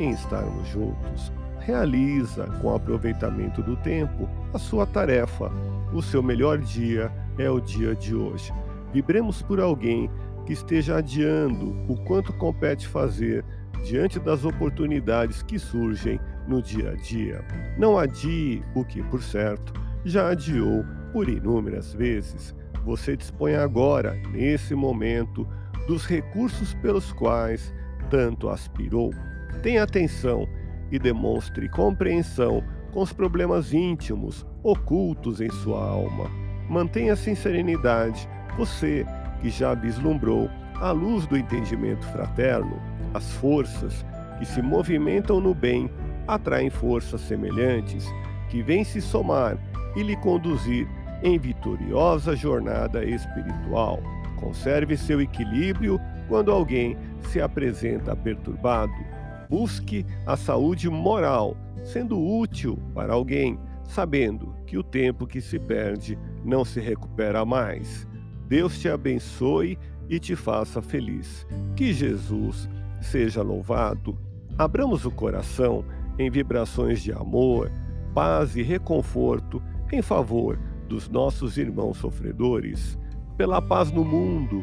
em estarmos juntos. Realiza com aproveitamento do tempo a sua tarefa. O seu melhor dia é o dia de hoje. Vibremos por alguém que esteja adiando o quanto compete fazer diante das oportunidades que surgem no dia a dia. Não adie o que, por certo, já adiou por inúmeras vezes. Você dispõe agora, nesse momento, dos recursos pelos quais tanto aspirou. Tenha atenção e demonstre compreensão com os problemas íntimos ocultos em sua alma. Mantenha-se em serenidade, você que já vislumbrou a luz do entendimento fraterno, as forças que se movimentam no bem atraem forças semelhantes que vêm se somar e lhe conduzir em vitoriosa jornada espiritual. Conserve seu equilíbrio quando alguém se apresenta perturbado. Busque a saúde moral, sendo útil para alguém, sabendo que o tempo que se perde não se recupera mais. Deus te abençoe e te faça feliz. Que Jesus seja louvado. Abramos o coração em vibrações de amor, paz e reconforto em favor dos nossos irmãos sofredores, pela paz no mundo,